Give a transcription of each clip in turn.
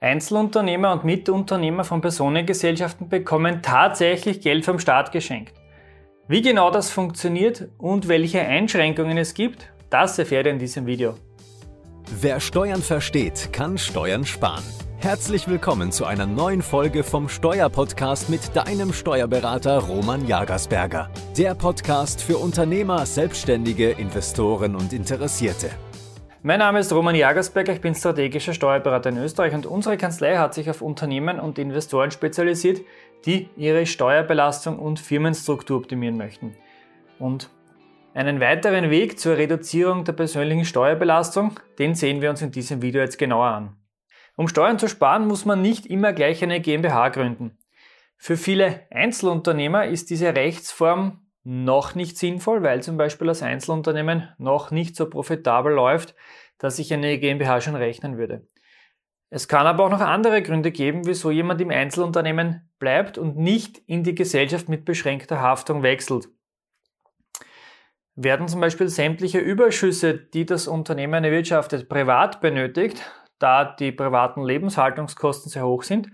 Einzelunternehmer und Mitunternehmer von Personengesellschaften bekommen tatsächlich Geld vom Staat geschenkt. Wie genau das funktioniert und welche Einschränkungen es gibt, das erfährt ihr in diesem Video. Wer Steuern versteht, kann Steuern sparen. Herzlich willkommen zu einer neuen Folge vom Steuerpodcast mit deinem Steuerberater Roman Jagersberger. Der Podcast für Unternehmer, Selbstständige, Investoren und Interessierte. Mein Name ist Roman Jagersberger, ich bin strategischer Steuerberater in Österreich und unsere Kanzlei hat sich auf Unternehmen und Investoren spezialisiert, die ihre Steuerbelastung und Firmenstruktur optimieren möchten. Und einen weiteren Weg zur Reduzierung der persönlichen Steuerbelastung, den sehen wir uns in diesem Video jetzt genauer an. Um Steuern zu sparen, muss man nicht immer gleich eine GmbH gründen. Für viele Einzelunternehmer ist diese Rechtsform noch nicht sinnvoll, weil zum Beispiel das Einzelunternehmen noch nicht so profitabel läuft, dass ich eine GmbH schon rechnen würde. Es kann aber auch noch andere Gründe geben, wieso jemand im Einzelunternehmen bleibt und nicht in die Gesellschaft mit beschränkter Haftung wechselt. Werden zum Beispiel sämtliche Überschüsse, die das Unternehmen erwirtschaftet, privat benötigt, da die privaten Lebenshaltungskosten sehr hoch sind,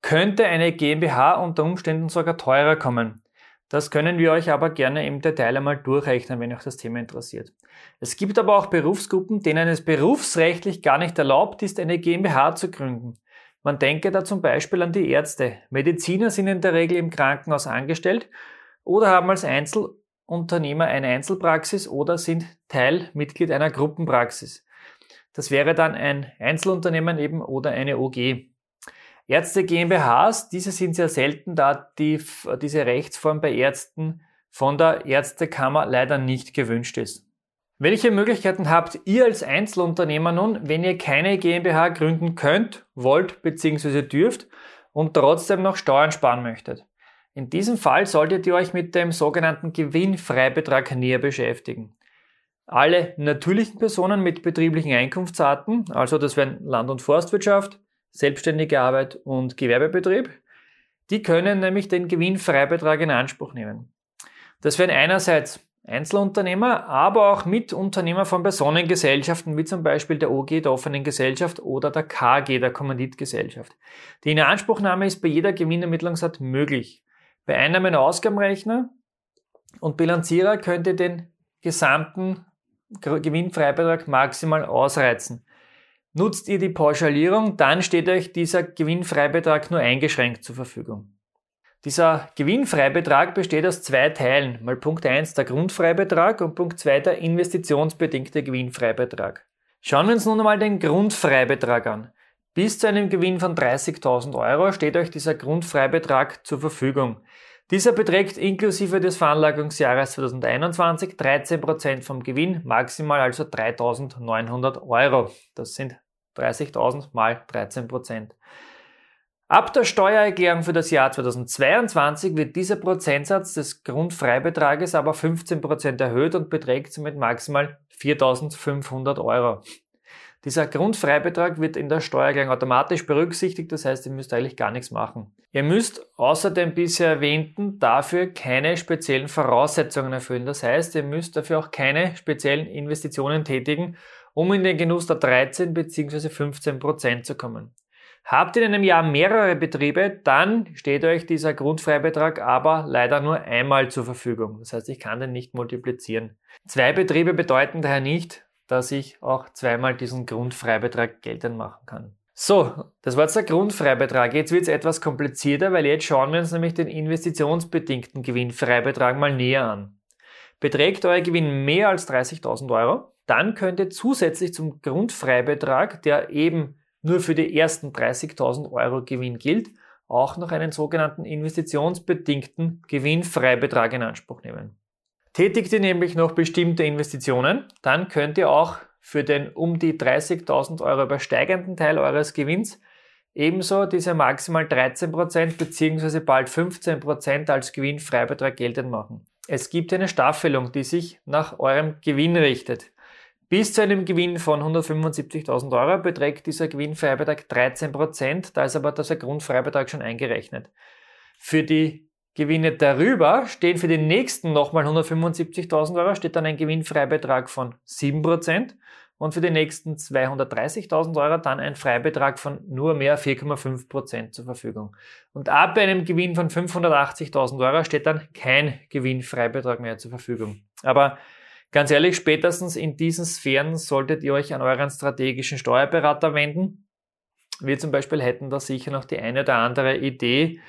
könnte eine GmbH unter Umständen sogar teurer kommen. Das können wir euch aber gerne im Detail einmal durchrechnen, wenn euch das Thema interessiert. Es gibt aber auch Berufsgruppen, denen es berufsrechtlich gar nicht erlaubt ist, eine GmbH zu gründen. Man denke da zum Beispiel an die Ärzte. Mediziner sind in der Regel im Krankenhaus angestellt oder haben als Einzelunternehmer eine Einzelpraxis oder sind Teilmitglied einer Gruppenpraxis. Das wäre dann ein Einzelunternehmen eben oder eine OG. Ärzte GmbHs, diese sind sehr selten, da die, diese Rechtsform bei Ärzten von der Ärztekammer leider nicht gewünscht ist. Welche Möglichkeiten habt ihr als Einzelunternehmer nun, wenn ihr keine GmbH gründen könnt, wollt bzw. dürft und trotzdem noch Steuern sparen möchtet? In diesem Fall solltet ihr euch mit dem sogenannten Gewinnfreibetrag näher beschäftigen. Alle natürlichen Personen mit betrieblichen Einkunftsarten, also das wären Land- und Forstwirtschaft, selbstständige Arbeit und Gewerbebetrieb. Die können nämlich den Gewinnfreibetrag in Anspruch nehmen. Das wären einerseits Einzelunternehmer, aber auch Mitunternehmer von Personengesellschaften, wie zum Beispiel der OG der offenen Gesellschaft oder der KG der Kommanditgesellschaft. Die Inanspruchnahme ist bei jeder Gewinnermittlungsart möglich. Bei Einnahmen- und Ausgabenrechner und Bilanzierer könnt ihr den gesamten Gewinnfreibetrag maximal ausreizen. Nutzt ihr die Pauschalierung, dann steht euch dieser Gewinnfreibetrag nur eingeschränkt zur Verfügung. Dieser Gewinnfreibetrag besteht aus zwei Teilen. Mal Punkt 1 der Grundfreibetrag und Punkt 2 der investitionsbedingte Gewinnfreibetrag. Schauen wir uns nun einmal den Grundfreibetrag an. Bis zu einem Gewinn von 30.000 Euro steht euch dieser Grundfreibetrag zur Verfügung. Dieser beträgt inklusive des Veranlagungsjahres 2021 13% vom Gewinn, maximal also 3.900 Euro. Das sind 30.000 mal 13%. Ab der Steuererklärung für das Jahr 2022 wird dieser Prozentsatz des Grundfreibetrages aber 15% erhöht und beträgt somit maximal 4.500 Euro. Dieser Grundfreibetrag wird in der Steuererklärung automatisch berücksichtigt, das heißt, ihr müsst eigentlich gar nichts machen. Ihr müsst außer dem bisher erwähnten dafür keine speziellen Voraussetzungen erfüllen. Das heißt, ihr müsst dafür auch keine speziellen Investitionen tätigen, um in den Genuss der 13 bzw. 15 Prozent zu kommen. Habt ihr in einem Jahr mehrere Betriebe, dann steht euch dieser Grundfreibetrag aber leider nur einmal zur Verfügung. Das heißt, ich kann den nicht multiplizieren. Zwei Betriebe bedeuten daher nicht, dass ich auch zweimal diesen Grundfreibetrag geltend machen kann. So, das war jetzt der Grundfreibetrag. Jetzt wird es etwas komplizierter, weil jetzt schauen wir uns nämlich den investitionsbedingten Gewinnfreibetrag mal näher an. Beträgt euer Gewinn mehr als 30.000 Euro, dann könnt ihr zusätzlich zum Grundfreibetrag, der eben nur für die ersten 30.000 Euro Gewinn gilt, auch noch einen sogenannten investitionsbedingten Gewinnfreibetrag in Anspruch nehmen. Tätigt ihr nämlich noch bestimmte Investitionen, dann könnt ihr auch für den um die 30.000 Euro übersteigenden Teil eures Gewinns ebenso diese maximal 13% bzw. bald 15% als Gewinnfreibetrag geltend machen. Es gibt eine Staffelung, die sich nach eurem Gewinn richtet. Bis zu einem Gewinn von 175.000 Euro beträgt dieser Gewinnfreibetrag 13%, da ist aber der Grundfreibetrag schon eingerechnet. Für die Gewinne darüber stehen für den nächsten nochmal 175.000 Euro, steht dann ein Gewinnfreibetrag von 7% und für die nächsten 230.000 Euro dann ein Freibetrag von nur mehr 4,5 Prozent zur Verfügung. Und ab einem Gewinn von 580.000 Euro steht dann kein Gewinnfreibetrag mehr zur Verfügung. Aber ganz ehrlich, spätestens in diesen Sphären solltet ihr euch an euren strategischen Steuerberater wenden. Wir zum Beispiel hätten da sicher noch die eine oder andere Idee,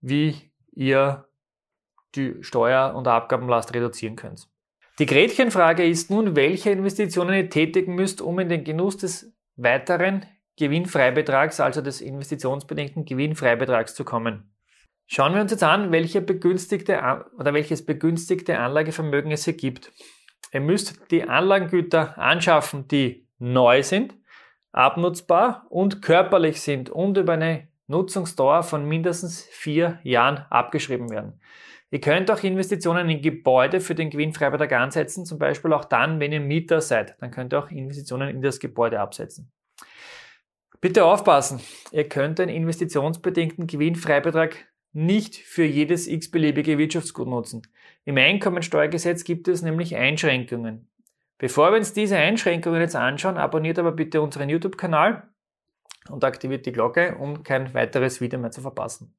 wie ihr die Steuer- und Abgabenlast reduzieren könnt. Die Gretchenfrage ist nun, welche Investitionen ihr tätigen müsst, um in den Genuss des weiteren Gewinnfreibetrags, also des investitionsbedingten Gewinnfreibetrags zu kommen. Schauen wir uns jetzt an, welche begünstigte oder welches begünstigte Anlagevermögen es hier gibt. Ihr müsst die Anlagengüter anschaffen, die neu sind, abnutzbar und körperlich sind und über eine Nutzungsdauer von mindestens vier Jahren abgeschrieben werden. Ihr könnt auch Investitionen in Gebäude für den Gewinnfreibetrag ansetzen, zum Beispiel auch dann, wenn ihr Mieter seid. Dann könnt ihr auch Investitionen in das Gebäude absetzen. Bitte aufpassen, ihr könnt den investitionsbedingten Gewinnfreibetrag nicht für jedes x-beliebige Wirtschaftsgut nutzen. Im Einkommensteuergesetz gibt es nämlich Einschränkungen. Bevor wir uns diese Einschränkungen jetzt anschauen, abonniert aber bitte unseren YouTube-Kanal und aktiviert die Glocke, um kein weiteres Video mehr zu verpassen.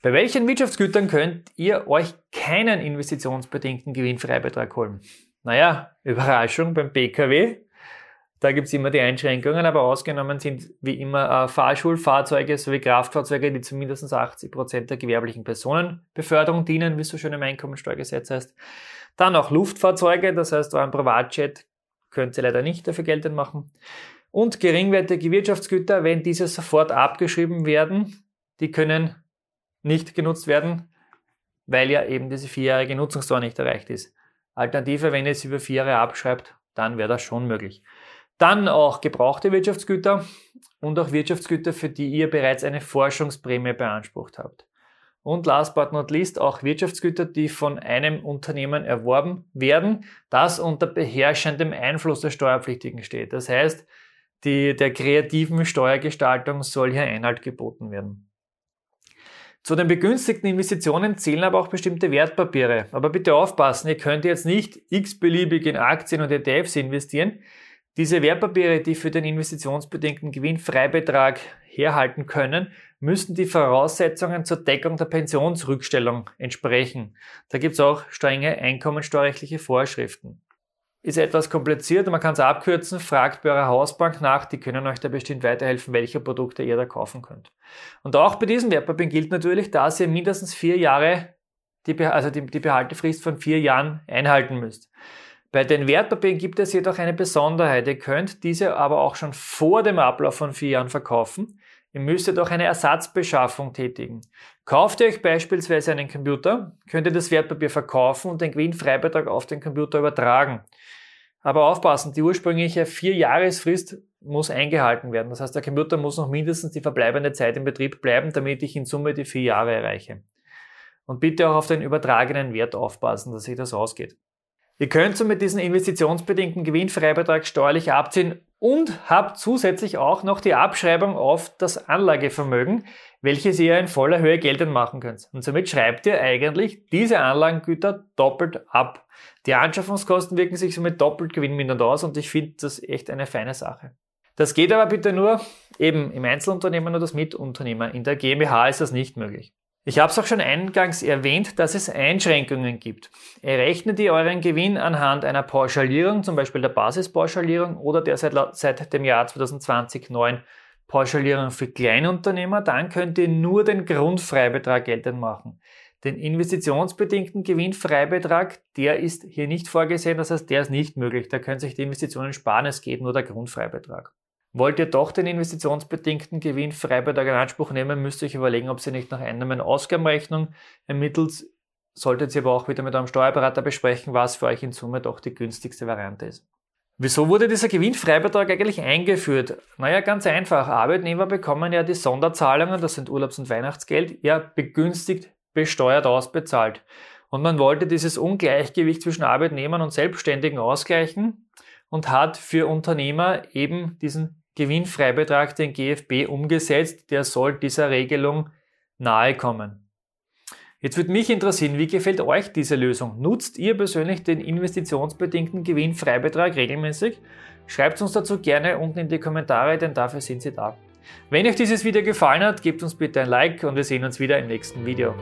Bei welchen Wirtschaftsgütern könnt ihr euch keinen investitionsbedingten Gewinnfreibetrag holen? Naja, Überraschung beim PKW. Da gibt es immer die Einschränkungen, aber ausgenommen sind wie immer äh, Fahrschulfahrzeuge sowie Kraftfahrzeuge, die zumindest 80 Prozent der gewerblichen Personenbeförderung dienen, wie es so schön im Einkommensteuergesetz heißt. Dann auch Luftfahrzeuge, das heißt, euren Privatjet könnt ihr leider nicht dafür geltend machen. Und geringwertige Wirtschaftsgüter, wenn diese sofort abgeschrieben werden, die können nicht genutzt werden, weil ja eben diese vierjährige Nutzungsdauer nicht erreicht ist. Alternative, wenn ihr es über vier Jahre abschreibt, dann wäre das schon möglich. Dann auch gebrauchte Wirtschaftsgüter und auch Wirtschaftsgüter, für die ihr bereits eine Forschungsprämie beansprucht habt. Und last but not least auch Wirtschaftsgüter, die von einem Unternehmen erworben werden, das unter beherrschendem Einfluss der Steuerpflichtigen steht. Das heißt, die, der kreativen Steuergestaltung soll hier Einhalt geboten werden. Zu den begünstigten Investitionen zählen aber auch bestimmte Wertpapiere. Aber bitte aufpassen, ihr könnt jetzt nicht x-beliebig in Aktien und ETFs investieren. Diese Wertpapiere, die für den investitionsbedingten Gewinnfreibetrag herhalten können, müssen die Voraussetzungen zur Deckung der Pensionsrückstellung entsprechen. Da gibt es auch strenge einkommensteuerliche Vorschriften ist etwas kompliziert man kann es abkürzen. Fragt bei eurer Hausbank nach, die können euch da bestimmt weiterhelfen, welche Produkte ihr da kaufen könnt. Und auch bei diesen Wertpapieren gilt natürlich, dass ihr mindestens vier Jahre, die, also die, die Behaltefrist von vier Jahren einhalten müsst. Bei den Wertpapieren gibt es jedoch eine Besonderheit. Ihr könnt diese aber auch schon vor dem Ablauf von vier Jahren verkaufen. Ihr müsstet auch eine Ersatzbeschaffung tätigen. Kauft ihr euch beispielsweise einen Computer, könnt ihr das Wertpapier verkaufen und den Gewinnfreibetrag auf den Computer übertragen. Aber aufpassen, die ursprüngliche Vierjahresfrist muss eingehalten werden. Das heißt, der Computer muss noch mindestens die verbleibende Zeit im Betrieb bleiben, damit ich in Summe die vier Jahre erreiche. Und bitte auch auf den übertragenen Wert aufpassen, dass sich das ausgeht. Ihr könnt somit diesen investitionsbedingten Gewinnfreibetrag steuerlich abziehen und habt zusätzlich auch noch die Abschreibung auf das Anlagevermögen, welches ihr in voller Höhe geltend machen könnt. Und somit schreibt ihr eigentlich diese Anlagengüter doppelt ab. Die Anschaffungskosten wirken sich somit doppelt gewinnmindernd aus und ich finde das echt eine feine Sache. Das geht aber bitte nur eben im Einzelunternehmen oder das Mitunternehmer. In der GmbH ist das nicht möglich. Ich habe es auch schon eingangs erwähnt, dass es Einschränkungen gibt. Errechnet ihr euren Gewinn anhand einer Pauschalierung, zum Beispiel der Basispauschalierung oder der seit, seit dem Jahr 2020 neuen Pauschalierung für Kleinunternehmer, dann könnt ihr nur den Grundfreibetrag geltend machen. Den investitionsbedingten Gewinnfreibetrag, der ist hier nicht vorgesehen, das heißt, der ist nicht möglich. Da können sich die Investitionen sparen, es geht nur der Grundfreibetrag. Wollt ihr doch den investitionsbedingten Gewinnfreibetrag in Anspruch nehmen, müsst ihr euch überlegen, ob ihr nicht nach Einnahmen-Ausgabenrechnung ermittelt. Solltet ihr aber auch wieder mit eurem Steuerberater besprechen, was für euch in Summe doch die günstigste Variante ist. Wieso wurde dieser Gewinnfreibetrag eigentlich eingeführt? Naja, ganz einfach. Arbeitnehmer bekommen ja die Sonderzahlungen, das sind Urlaubs- und Weihnachtsgeld, ja begünstigt besteuert ausbezahlt. Und man wollte dieses Ungleichgewicht zwischen Arbeitnehmern und Selbstständigen ausgleichen und hat für Unternehmer eben diesen Gewinnfreibetrag, den GFB, umgesetzt. Der soll dieser Regelung nahe kommen. Jetzt würde mich interessieren, wie gefällt euch diese Lösung? Nutzt ihr persönlich den investitionsbedingten Gewinnfreibetrag regelmäßig? Schreibt uns dazu gerne unten in die Kommentare, denn dafür sind sie da. Wenn euch dieses Video gefallen hat, gebt uns bitte ein Like und wir sehen uns wieder im nächsten Video.